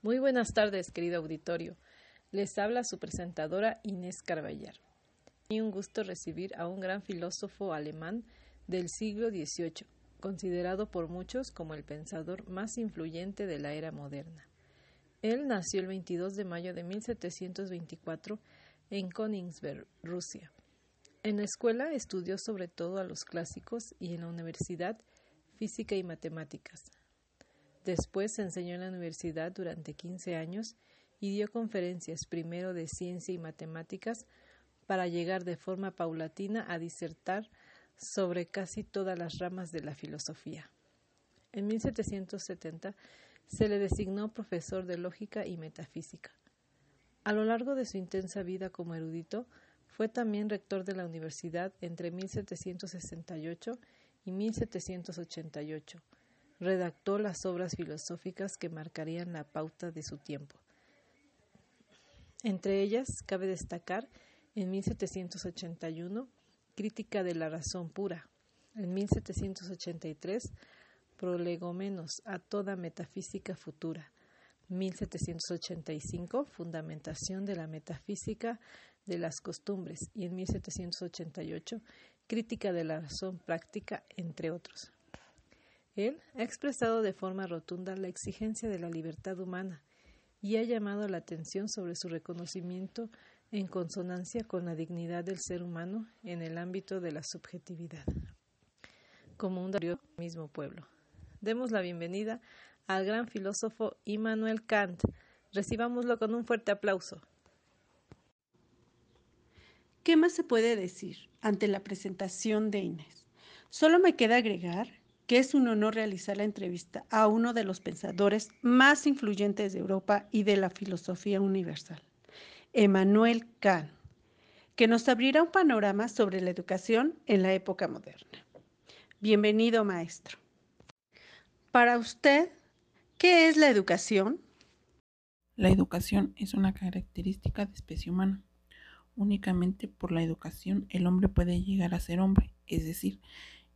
Muy buenas tardes, querido auditorio. Les habla su presentadora Inés Carballar. Y un gusto recibir a un gran filósofo alemán del siglo XVIII, considerado por muchos como el pensador más influyente de la era moderna. Él nació el 22 de mayo de 1724 en Königsberg, Rusia. En la escuela estudió sobre todo a los clásicos y en la universidad física y matemáticas. Después enseñó en la universidad durante 15 años y dio conferencias primero de ciencia y matemáticas para llegar de forma paulatina a disertar sobre casi todas las ramas de la filosofía. En 1770 se le designó profesor de lógica y metafísica. A lo largo de su intensa vida como erudito, fue también rector de la universidad entre 1768 y 1788. Redactó las obras filosóficas que marcarían la pauta de su tiempo. Entre ellas cabe destacar en 1781 Crítica de la razón pura, en 1783 Prolegómenos a toda metafísica futura, 1785 Fundamentación de la metafísica de las costumbres y en 1788 Crítica de la razón práctica, entre otros. Él ha expresado de forma rotunda la exigencia de la libertad humana y ha llamado la atención sobre su reconocimiento en consonancia con la dignidad del ser humano en el ámbito de la subjetividad, como un del mismo pueblo. Demos la bienvenida al gran filósofo Immanuel Kant. Recibámoslo con un fuerte aplauso. ¿Qué más se puede decir ante la presentación de Inés? Solo me queda agregar que es un honor realizar la entrevista a uno de los pensadores más influyentes de Europa y de la filosofía universal, Emmanuel Kant, que nos abrirá un panorama sobre la educación en la época moderna. Bienvenido, maestro. Para usted, ¿qué es la educación? La educación es una característica de especie humana Únicamente por la educación el hombre puede llegar a ser hombre, es decir,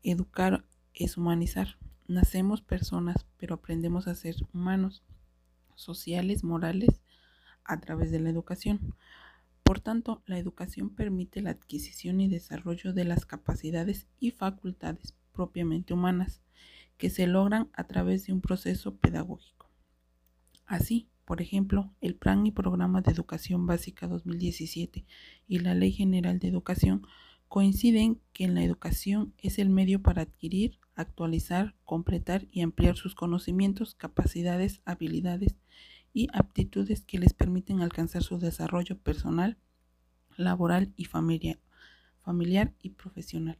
educar es humanizar. Nacemos personas, pero aprendemos a ser humanos, sociales, morales, a través de la educación. Por tanto, la educación permite la adquisición y desarrollo de las capacidades y facultades propiamente humanas, que se logran a través de un proceso pedagógico. Así, por ejemplo, el Plan y Programa de Educación Básica 2017 y la Ley General de Educación coinciden que la educación es el medio para adquirir, actualizar, completar y ampliar sus conocimientos, capacidades, habilidades y aptitudes que les permiten alcanzar su desarrollo personal, laboral y familiar, familiar y profesional.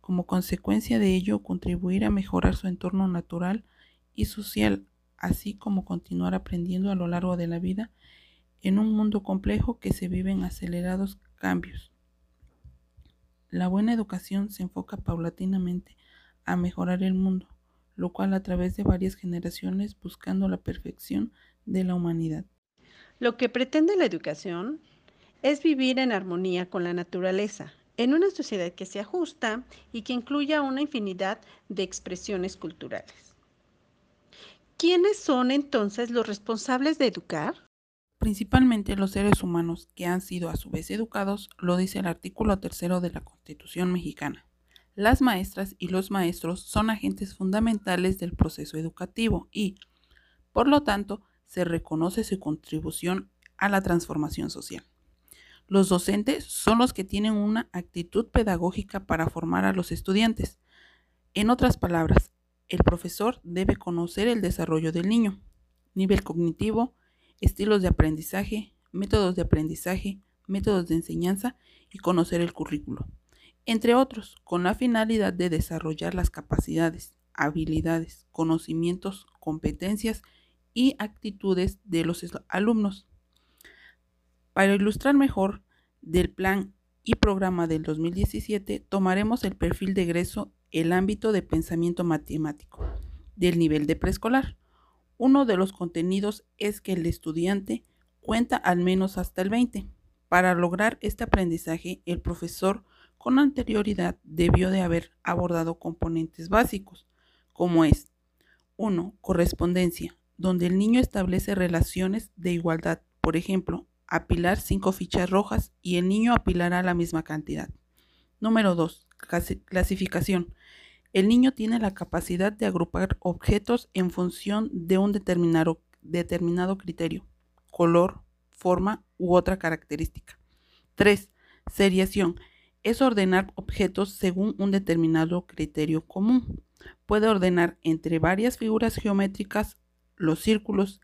Como consecuencia de ello, contribuir a mejorar su entorno natural y social así como continuar aprendiendo a lo largo de la vida en un mundo complejo que se vive en acelerados cambios. La buena educación se enfoca paulatinamente a mejorar el mundo, lo cual a través de varias generaciones buscando la perfección de la humanidad. Lo que pretende la educación es vivir en armonía con la naturaleza, en una sociedad que se ajusta y que incluya una infinidad de expresiones culturales. ¿Quiénes son entonces los responsables de educar? Principalmente los seres humanos que han sido a su vez educados, lo dice el artículo tercero de la Constitución mexicana. Las maestras y los maestros son agentes fundamentales del proceso educativo y, por lo tanto, se reconoce su contribución a la transformación social. Los docentes son los que tienen una actitud pedagógica para formar a los estudiantes. En otras palabras, el profesor debe conocer el desarrollo del niño, nivel cognitivo, estilos de aprendizaje, métodos de aprendizaje, métodos de enseñanza y conocer el currículo, entre otros, con la finalidad de desarrollar las capacidades, habilidades, conocimientos, competencias y actitudes de los alumnos. Para ilustrar mejor del plan y programa del 2017, tomaremos el perfil de egreso el ámbito de pensamiento matemático del nivel de preescolar. Uno de los contenidos es que el estudiante cuenta al menos hasta el 20. Para lograr este aprendizaje, el profesor con anterioridad debió de haber abordado componentes básicos, como es 1. Correspondencia, donde el niño establece relaciones de igualdad. Por ejemplo, apilar cinco fichas rojas y el niño apilará la misma cantidad. Número 2. Clasificación. El niño tiene la capacidad de agrupar objetos en función de un determinado, criterio, color, forma u otra característica. 3. Seriación. Es ordenar objetos según un determinado criterio común. Puede ordenar entre varias figuras geométricas los círculos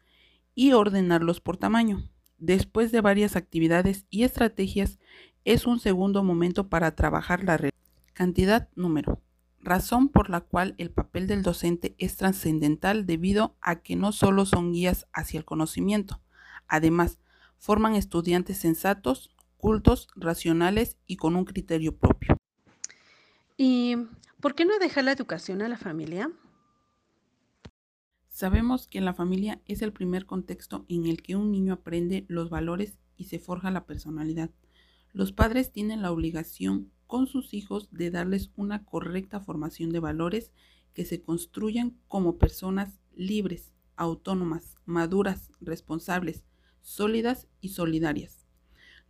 y ordenarlos por tamaño. Después de varias actividades y estrategias, es un segundo momento para trabajar la red. Cantidad número. Razón por la cual el papel del docente es trascendental debido a que no solo son guías hacia el conocimiento, además, forman estudiantes sensatos, cultos, racionales y con un criterio propio. ¿Y por qué no dejar la educación a la familia? Sabemos que la familia es el primer contexto en el que un niño aprende los valores y se forja la personalidad. Los padres tienen la obligación con sus hijos de darles una correcta formación de valores que se construyan como personas libres, autónomas, maduras, responsables, sólidas y solidarias.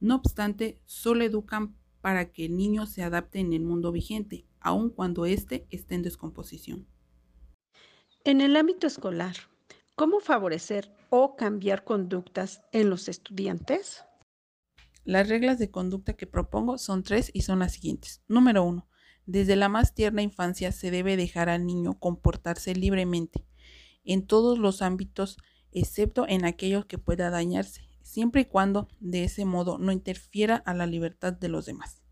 No obstante, solo educan para que el niño se adapte en el mundo vigente, aun cuando éste esté en descomposición. En el ámbito escolar, ¿cómo favorecer o cambiar conductas en los estudiantes? Las reglas de conducta que propongo son tres y son las siguientes. Número uno, desde la más tierna infancia se debe dejar al niño comportarse libremente en todos los ámbitos, excepto en aquellos que pueda dañarse, siempre y cuando de ese modo no interfiera a la libertad de los demás.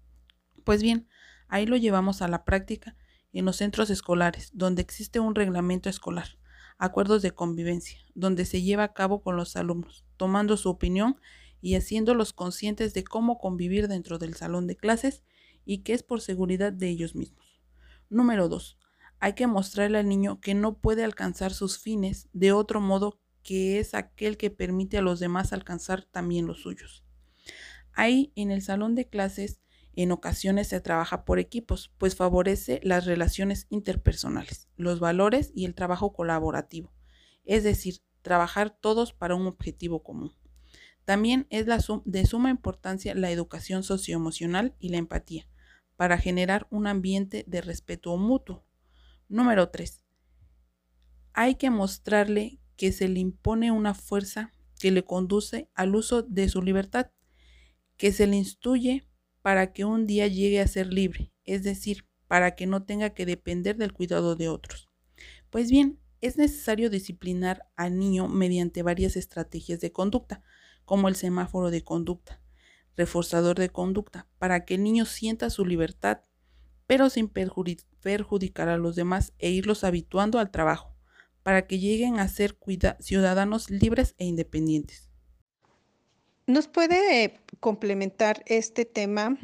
Pues bien, ahí lo llevamos a la práctica en los centros escolares, donde existe un reglamento escolar, acuerdos de convivencia, donde se lleva a cabo con los alumnos, tomando su opinión y haciéndolos conscientes de cómo convivir dentro del salón de clases y que es por seguridad de ellos mismos. Número 2. Hay que mostrarle al niño que no puede alcanzar sus fines de otro modo que es aquel que permite a los demás alcanzar también los suyos. Ahí en el salón de clases en ocasiones se trabaja por equipos, pues favorece las relaciones interpersonales, los valores y el trabajo colaborativo, es decir, trabajar todos para un objetivo común. También es de suma importancia la educación socioemocional y la empatía, para generar un ambiente de respeto mutuo. Número 3. Hay que mostrarle que se le impone una fuerza que le conduce al uso de su libertad, que se le instruye para que un día llegue a ser libre, es decir, para que no tenga que depender del cuidado de otros. Pues bien, es necesario disciplinar al niño mediante varias estrategias de conducta, como el semáforo de conducta, reforzador de conducta, para que el niño sienta su libertad, pero sin perjudicar a los demás e irlos habituando al trabajo, para que lleguen a ser ciudadanos libres e independientes. ¿Nos puede complementar este tema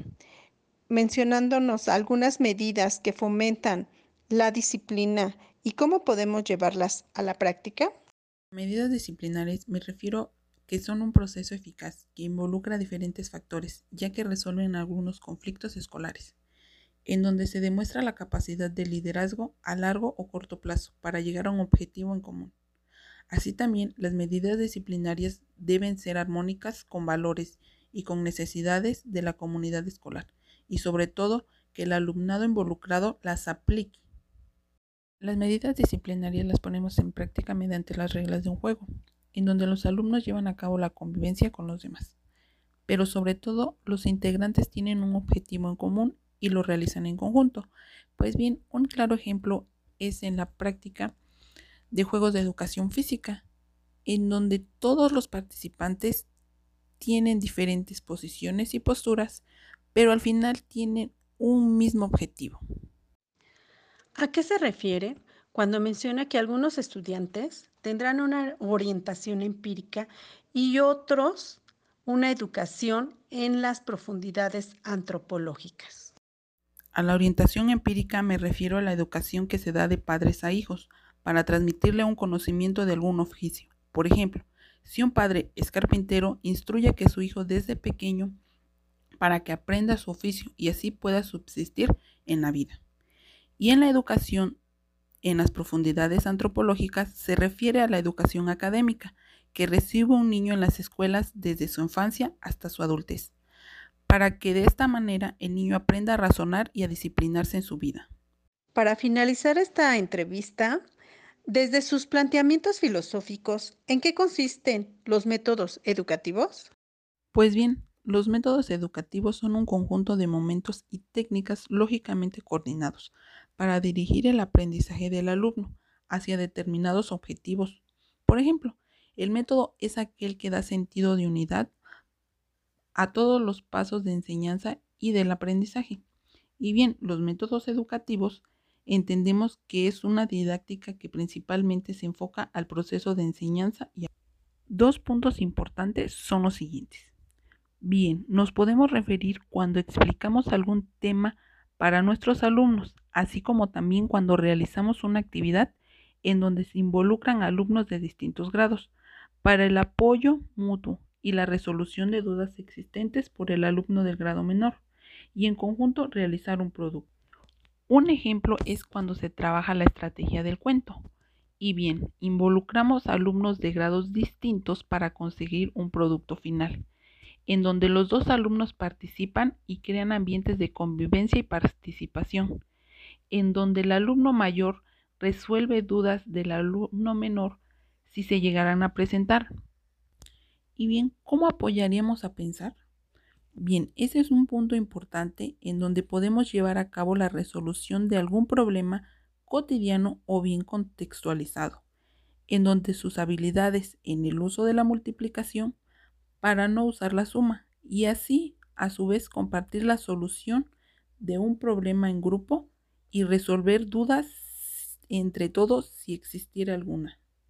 mencionándonos algunas medidas que fomentan la disciplina y cómo podemos llevarlas a la práctica? Medidas disciplinares me refiero que son un proceso eficaz que involucra diferentes factores, ya que resuelven algunos conflictos escolares, en donde se demuestra la capacidad de liderazgo a largo o corto plazo para llegar a un objetivo en común. Así también, las medidas disciplinarias deben ser armónicas con valores y con necesidades de la comunidad escolar y sobre todo que el alumnado involucrado las aplique. Las medidas disciplinarias las ponemos en práctica mediante las reglas de un juego, en donde los alumnos llevan a cabo la convivencia con los demás. Pero sobre todo, los integrantes tienen un objetivo en común y lo realizan en conjunto. Pues bien, un claro ejemplo es en la práctica de juegos de educación física, en donde todos los participantes tienen diferentes posiciones y posturas, pero al final tienen un mismo objetivo. ¿A qué se refiere cuando menciona que algunos estudiantes tendrán una orientación empírica y otros una educación en las profundidades antropológicas? A la orientación empírica me refiero a la educación que se da de padres a hijos, para transmitirle un conocimiento de algún oficio. Por ejemplo, si un padre es carpintero, instruye que su hijo desde pequeño para que aprenda su oficio y así pueda subsistir en la vida. Y en la educación en las profundidades antropológicas se refiere a la educación académica que recibe un niño en las escuelas desde su infancia hasta su adultez, para que de esta manera el niño aprenda a razonar y a disciplinarse en su vida. Para finalizar esta entrevista, desde sus planteamientos filosóficos, ¿en qué consisten los métodos educativos? Pues bien, los métodos educativos son un conjunto de momentos y técnicas lógicamente coordinados para dirigir el aprendizaje del alumno hacia determinados objetivos. Por ejemplo, el método es aquel que da sentido de unidad a todos los pasos de enseñanza y del aprendizaje. Y bien, los métodos educativos entendemos que es una didáctica que principalmente se enfoca al proceso de enseñanza y Dos puntos importantes son los siguientes. Bien, nos podemos referir cuando explicamos algún tema para nuestros alumnos, así como también cuando realizamos una actividad en donde se involucran alumnos de distintos grados, para el apoyo mutuo y la resolución de dudas existentes por el alumno del grado menor, y en conjunto realizar un producto. Un ejemplo es cuando se trabaja la estrategia del cuento. Y bien, involucramos alumnos de grados distintos para conseguir un producto final, en donde los dos alumnos participan y crean ambientes de convivencia y participación, en donde el alumno mayor resuelve dudas del alumno menor si se llegarán a presentar. Y bien, ¿cómo apoyaríamos a pensar? Bien, ese es un punto importante en donde podemos llevar a cabo la resolución de algún problema cotidiano o bien contextualizado, en donde sus habilidades en el uso de la multiplicación para no usar la suma y así a su vez compartir la solución de un problema en grupo y resolver dudas entre todos si existiera alguna.